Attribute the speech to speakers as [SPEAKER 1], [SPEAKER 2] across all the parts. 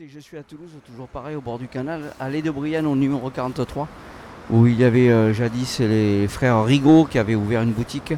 [SPEAKER 1] Et je suis à Toulouse, toujours pareil, au bord du canal, allée de Brienne au numéro 43, où il y avait euh, jadis les frères Rigaud qui avaient ouvert une boutique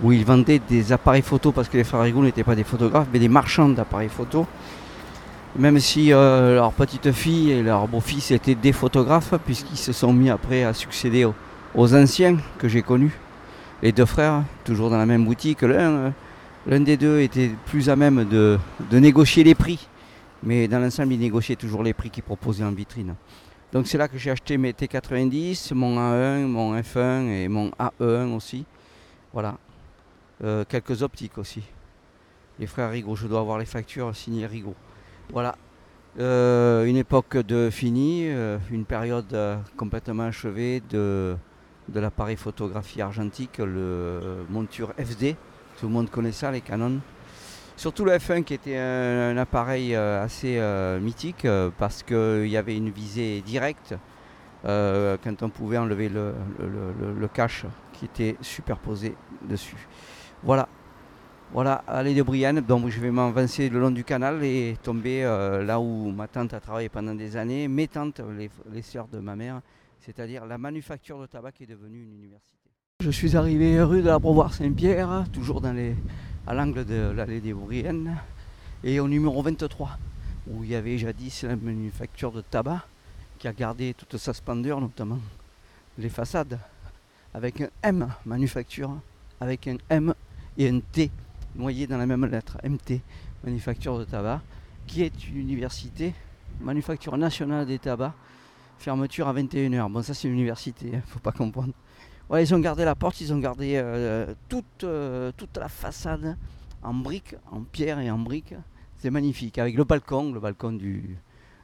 [SPEAKER 1] où ils vendaient des appareils photo parce que les frères Rigaud n'étaient pas des photographes, mais des marchands d'appareils photo. Même si euh, leur petite fille et leur beau-fils étaient des photographes, puisqu'ils se sont mis après à succéder aux, anciens que j'ai connus, les deux frères, toujours dans la même boutique. L'un, euh, des deux était plus à même de négocier les prix. Mais dans l'ensemble, ils négociaient toujours les prix qu'ils proposaient en vitrine. Donc c'est là que j'ai acheté mes T90, mon A1, mon F1 et mon A1 aussi. Voilà. Euh, quelques optiques aussi. Les frères Rigaud, je dois avoir les factures signées Rigaud. Voilà. Euh, une époque de finie, euh, une période complètement achevée de, de l'appareil photographie argentique, le monture FD. Tout le monde connaît ça, les canons. Surtout le F1 qui était un, appareil euh, assez euh, mythique euh, parce qu'il y avait une visée directe quand on pouvait enlever le, cache qui était superposé dessus. Voilà. Voilà, allée de Brienne, donc je vais m'avancer le long du canal et tomber là où ma tante a travaillé pendant des années, mes tantes, les, les sœurs de ma mère, c'est-à-dire la manufacture de tabac qui est devenue une université. Je suis arrivé rue de la Beauvoir Saint-Pierre, toujours à l'angle de l'allée des Briennes, et au numéro 23, où il y avait jadis la manufacture de tabac qui a gardé toute sa splendeur, notamment les façades, avec un M, manufacture, avec un M et un T noyé dans la même lettre, MT, manufacture de tabac, qui est une université, manufacture nationale des tabacs, fermeture à 21h. Bon, ça c'est une université, il faut pas comprendre. Ils ont gardé la porte, ils ont gardé euh, toute, euh, toute la façade en briques, en pierre et en briques. C'est magnifique, avec le balcon, le balcon du,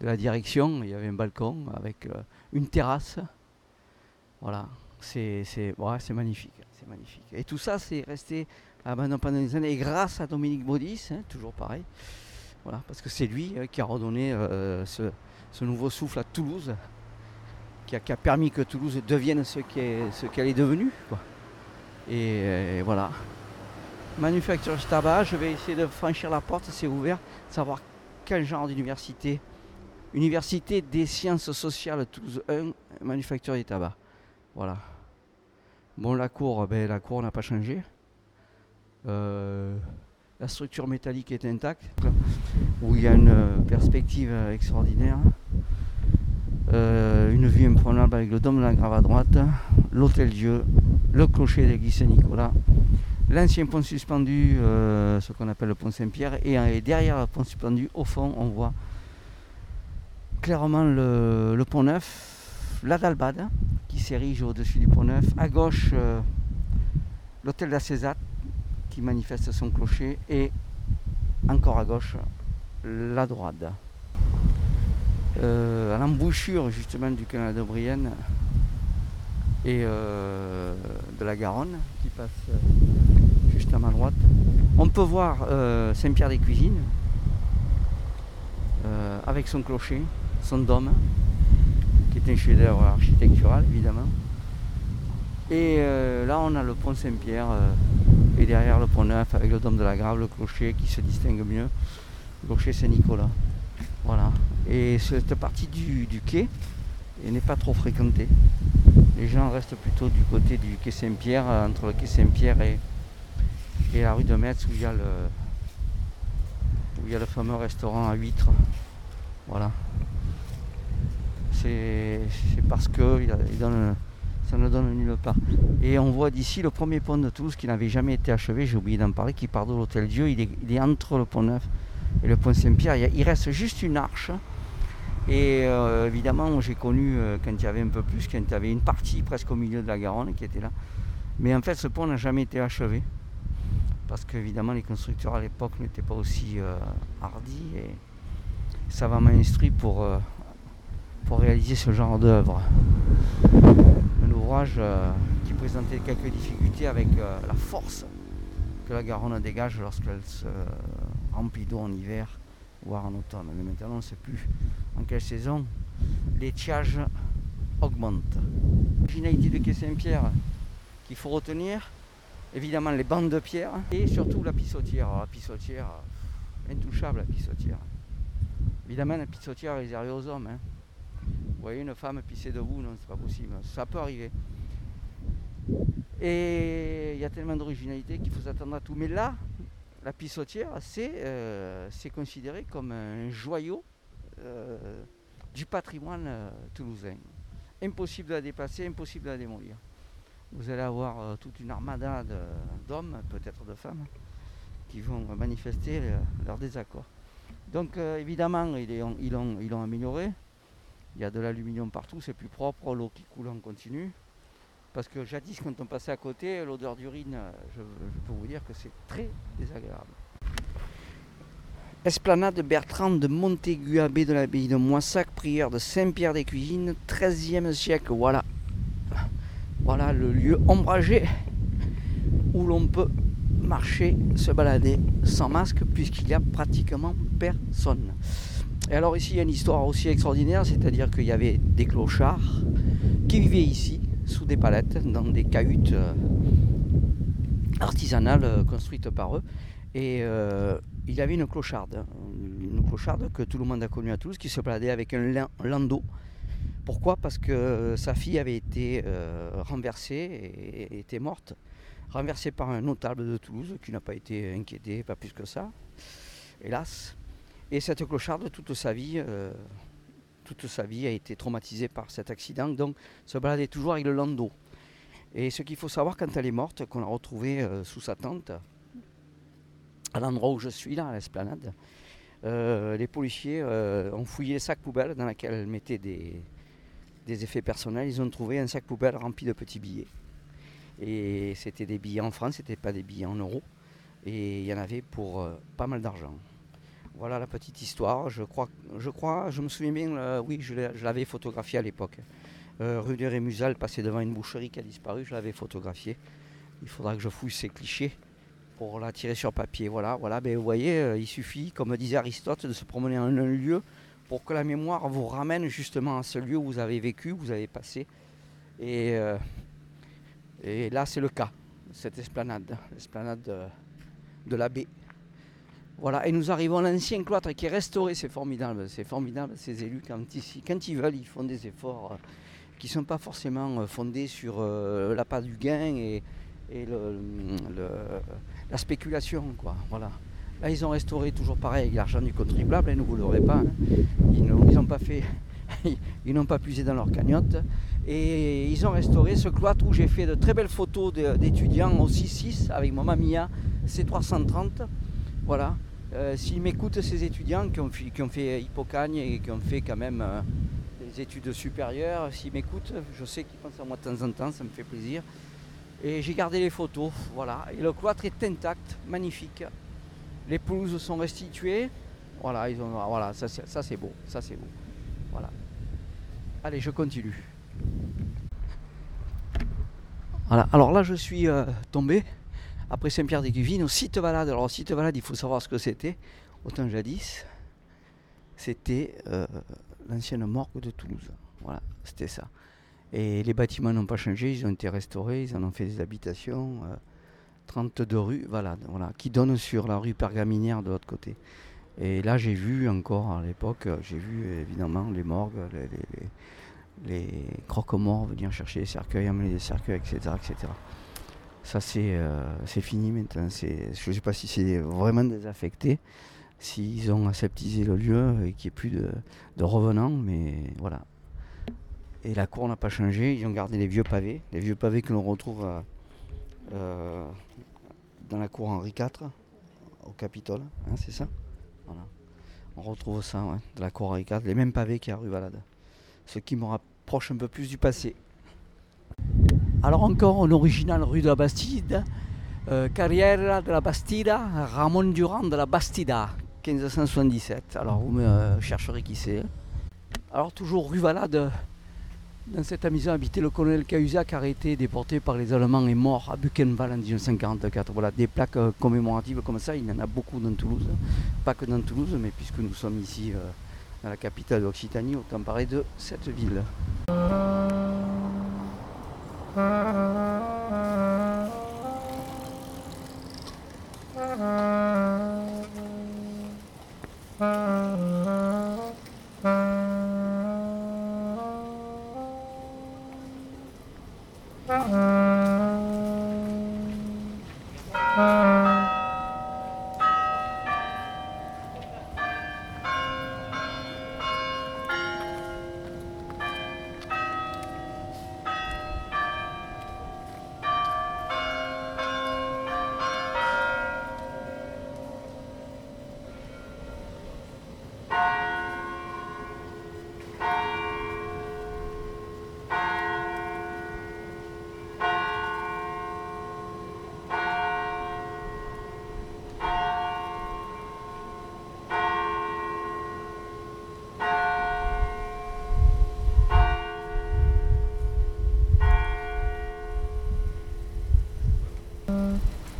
[SPEAKER 1] de la direction. Il y avait un balcon avec euh, une terrasse. Voilà, c'est magnifique, c'est magnifique. Et tout ça, c'est resté abandonné pendant des années. Et grâce à Dominique Baudis, hein, toujours pareil. Voilà, parce que c'est lui qui a redonné ce, ce nouveau souffle à Toulouse, qui a, permis que Toulouse devienne ce qu'elle est devenue. Et, voilà. Manufacture tabac, je vais essayer de franchir la porte, c'est ouvert, savoir quel genre d'université. Université des sciences sociales Toulouse 1, manufacture du tabac. Voilà. Bon, la cour, ben, la cour n'a pas changé. Euh, la structure métallique est intacte, où il y a une euh, perspective euh, extraordinaire. Euh, une vue imprenable avec le dôme de la Grave à droite, l'hôtel Dieu, le clocher l'église Saint-Nicolas, l'ancien pont suspendu, euh, ce qu'on appelle le pont Saint-Pierre, et, euh, et derrière le pont suspendu, au fond, on voit clairement le, pont neuf, la Dalbade qui s'érige au-dessus du pont neuf, à gauche l'hôtel d'Acésat qui manifeste son clocher, et encore à gauche la droite. Euh, à l'embouchure justement du canal de Brienne et euh, de la Garonne qui passe euh, juste à ma droite. On peut voir euh, Saint-Pierre-des-Cuisines euh, avec son clocher, son dôme, qui est un chef-d'œuvre architectural évidemment. Et là on a le pont Saint-Pierre et derrière le pont neuf avec le dôme de la Grave, le clocher qui se distingue mieux, le clocher Saint-Nicolas. Voilà. Et cette partie du, quai n'est pas trop fréquentée. Les gens restent plutôt du côté du quai Saint-Pierre, euh, entre le quai Saint-Pierre et, la rue de Metz où il y a le, fameux restaurant à huîtres. Voilà. C'est parce que ça ne donne nulle part. Et on voit d'ici le premier pont de Toulouse qui n'avait jamais été achevé, j'ai oublié d'en parler, qui part de l'Hôtel Dieu. Il est entre le pont Neuf et le pont Saint-Pierre. Il, reste juste une arche. Et euh, évidemment, j'ai connu euh, quand il y avait un peu plus, quand il y avait une partie presque au milieu de la Garonne qui était là. Mais en fait, ce pont n'a jamais été achevé. Parce qu'évidemment, les constructeurs à l'époque n'étaient pas aussi euh, hardis et savamment instruits pour, pour réaliser ce genre d'œuvre. Un ouvrage qui présentait quelques difficultés avec la force que la Garonne dégage lorsqu'elle se remplit d'eau en hiver, voire en automne. Mais maintenant, on ne sait plus en quelle saison l'étiage augmente. L'originalité de Quai Saint-Pierre qu'il faut retenir, évidemment les bandes de pierre et surtout la pissotière. La pissotière, intouchable la pissotière. Évidemment, la pissotière réservée aux hommes. hein. Vous voyez une femme pisser debout, non, c'est pas possible. Ça peut arriver. Et il y a tellement d'originalité qu'il faut s'attendre à tout. Mais là, la pissotière, c'est euh, c'est considéré comme un joyau euh, du patrimoine euh, toulousain. Impossible de la déplacer, impossible de la démolir. Vous allez avoir toute une armada d'hommes, peut-être de femmes, qui vont manifester leur désaccord. Donc évidemment, ils l'ont amélioré. Il y a de l'aluminium partout, c'est plus propre, l'eau qui coule en continu. Parce que jadis, quand on passait à côté, l'odeur d'urine, euh, je, peux vous dire que c'est très désagréable. Esplanade Bertrand de Montaigu, abbé de l'abbaye de Moissac, prieur de Saint-Pierre des Cuisines, 13e siècle. Voilà. Voilà le lieu ombragé où l'on peut marcher, se balader sans masque, puisqu'il n'y a pratiquement personne. Et alors ici, il y a une histoire aussi extraordinaire, c'est-à-dire qu'il y avait des clochards qui vivaient ici, sous des palettes, dans des cahutes euh, artisanales euh, construites par eux. Et euh, il avait une clocharde, une clocharde que tout le monde a connue à Toulouse, qui se baladait avec un lan- landau. Pourquoi? Parce que sa fille avait été renversée et, était morte, renversée par un notable de Toulouse qui n'a pas été inquiété, pas plus que ça, hélas. Et cette clocharde, toute sa vie, toute sa vie a été traumatisée par cet accident, donc se baladait toujours avec le landau. Et ce qu'il faut savoir quand elle est morte, qu'on l'a retrouvée euh, sous sa tente, à l'endroit où je suis là, à l'esplanade, euh, les policiers euh, ont fouillé les sacs poubelles dans lesquels elle mettait des, effets personnels. Ils ont trouvé un sac poubelle rempli de petits billets. Et c'était des billets en francs, c'était pas des billets en euros. Et il y en avait pour pas mal d'argent. Voilà la petite histoire. Je crois, je me souviens bien, euh, oui, je l'avais photographié à l'époque. Euh, rue des Rémusal, passé devant une boucherie qui a disparu, je l'avais photographié. Il faudra que je fouille ces clichés pour la tirer sur papier. Voilà, voilà. Ben, vous voyez, euh, il suffit, comme disait Aristote, de se promener en un lieu pour que la mémoire vous ramène justement à ce lieu où vous avez vécu, où vous avez passé. Et, là, c'est le cas, cette esplanade, l'esplanade de, de la baie. Voilà, et nous arrivons à l'ancien cloître qui est restauré, c'est formidable, c'est formidable, ces élus, quand ils, veulent, ils font des efforts euh, qui ne sont pas forcément euh, fondés sur euh, l'appât du gain et, la spéculation, quoi, voilà. Là, ils ont restauré toujours pareil l'argent du contribuable, et nous vous l'aurez pas, hein. ils n'ont pas ils n'ont pas puisé dans leur cagnotte, et ils ont restauré ce cloître où j'ai fait de très belles photos d'étudiants au 6-6 avec mon Mamiya C330, voilà. Euh, S'ils m'écoutent, ces étudiants qui ont, fait- Hippocagne et qui ont fait quand même euh, des études supérieures, s'ils m'écoutent, je sais qu'ils pensent à moi de temps en temps, ça me fait plaisir. Et j'ai gardé les photos, voilà. Et le cloître est intact, magnifique. Les pelouses sont restituées. Voilà, ils ont, voilà ça, c'est- ça c'est beau, ça c'est beau. Voilà. Allez, je continue. Voilà, alors là je suis euh, tombé après Saint-Pierre-des-Guvines au site Valade. Alors, au site Valade, il faut savoir ce que c'était. Autant jadis, c'était euh, l'ancienne morgue de Toulouse. Voilà, c'était ça. Et les bâtiments n'ont pas changé, ils ont été restaurés, ils en ont fait des habitations. euh, 32 rues Valade, voilà, qui donnent sur la rue Pergaminaire de l'autre côté. Et là, j'ai vu encore à l'époque, euh, j'ai vu évidemment les morgues, les, les, venir chercher les cercueils, amener des cercueils, etc. etc. Ça, c'est euh, c'est fini maintenant. Je ne sais pas si c'est vraiment désaffecté, s'ils ont aseptisé le lieu et qu'il n'y ait plus de, revenants, mais voilà. Et la cour n'a pas changé, ils ont gardé les vieux pavés, les vieux pavés que l'on retrouve à- euh, dans la cour Henri IV, au Capitole, hein, c'est ça? On retrouve ça, ouais, de la cour Henri IV, les mêmes pavés qu'il y a à rue Valade. Ce qui me rapproche un peu plus du passé. Alors encore en original rue de la Bastide, euh, carrière de la Bastida, Ramon Durand de la Bastida, 1577. Alors vous me euh, chercherez qui c'est. Alors toujours rue Valade, dans cette maison habitait le colonel Cahuzac, arrêté, déporté par les Allemands et mort à Buchenwald en 1944. Voilà, des plaques euh, commémoratives comme ça, il y en a beaucoup dans Toulouse. Pas que dans Toulouse, mais puisque nous sommes ici euh, dans la capitale d'Occitanie, autant parler de cette ville. Uh-huh.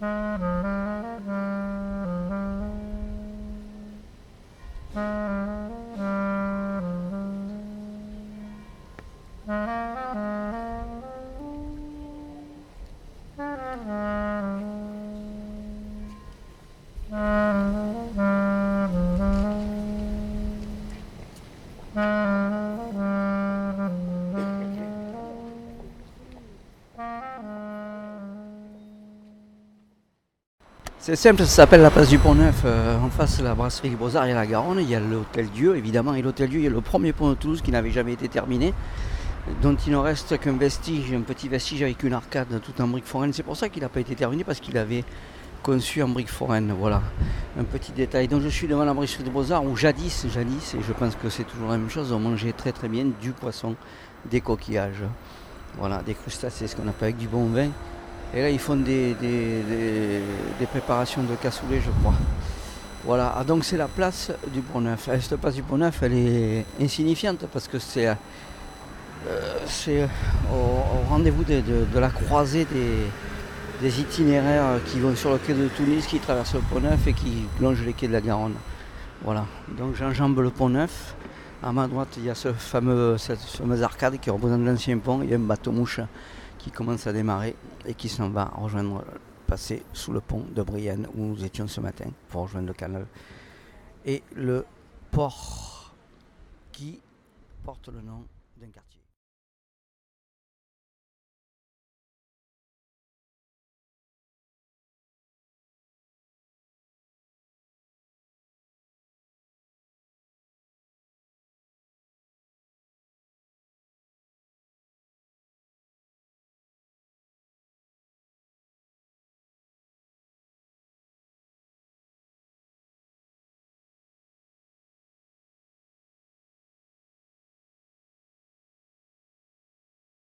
[SPEAKER 1] Mm-hmm. C'est simple, ça s'appelle la place du Pont Neuf. Euh, en face la brasserie Beaux-Arts et la Garonne, il y a l'hôtel Dieu évidemment. Et l'hôtel Dieu, il y a le premier pont de Toulouse qui n'avait jamais été terminé, dont il ne reste qu'un vestige, un petit vestige avec une arcade tout en briques foraines. C'est pour ça qu'il n'a pas été terminé parce qu'il avait conçu en briques foraines. Voilà, un petit détail. Donc je suis devant la brasserie de Beaux-Arts où jadis, jadis, et je pense que c'est toujours la même chose, on mangeait très très bien du poisson, des coquillages. Voilà, des crustacés, ce qu'on appelle avec du bon vin. Et là, ils font des, des, préparations de cassoulet, je crois. Voilà, ah, donc c'est la place du Pont-Neuf. Cette place du Pont-Neuf, elle est insignifiante parce que c'est euh, c'est au, rendez-vous de, la croisée des, itinéraires qui vont sur le quai de Tunis, qui traversent le Pont-Neuf et qui longent les quais de la Garonne. Voilà, donc j'enjambe le Pont-Neuf. À ma droite, il y a ce fameux, cette fameuse arcade qui représente l'ancien pont. Il y a un bateau-mouche commence à démarrer et qui s'en va rejoindre, passer sous le pont de Brienne où nous étions ce matin pour rejoindre le canal. Et le port qui porte le nom d'un quartier.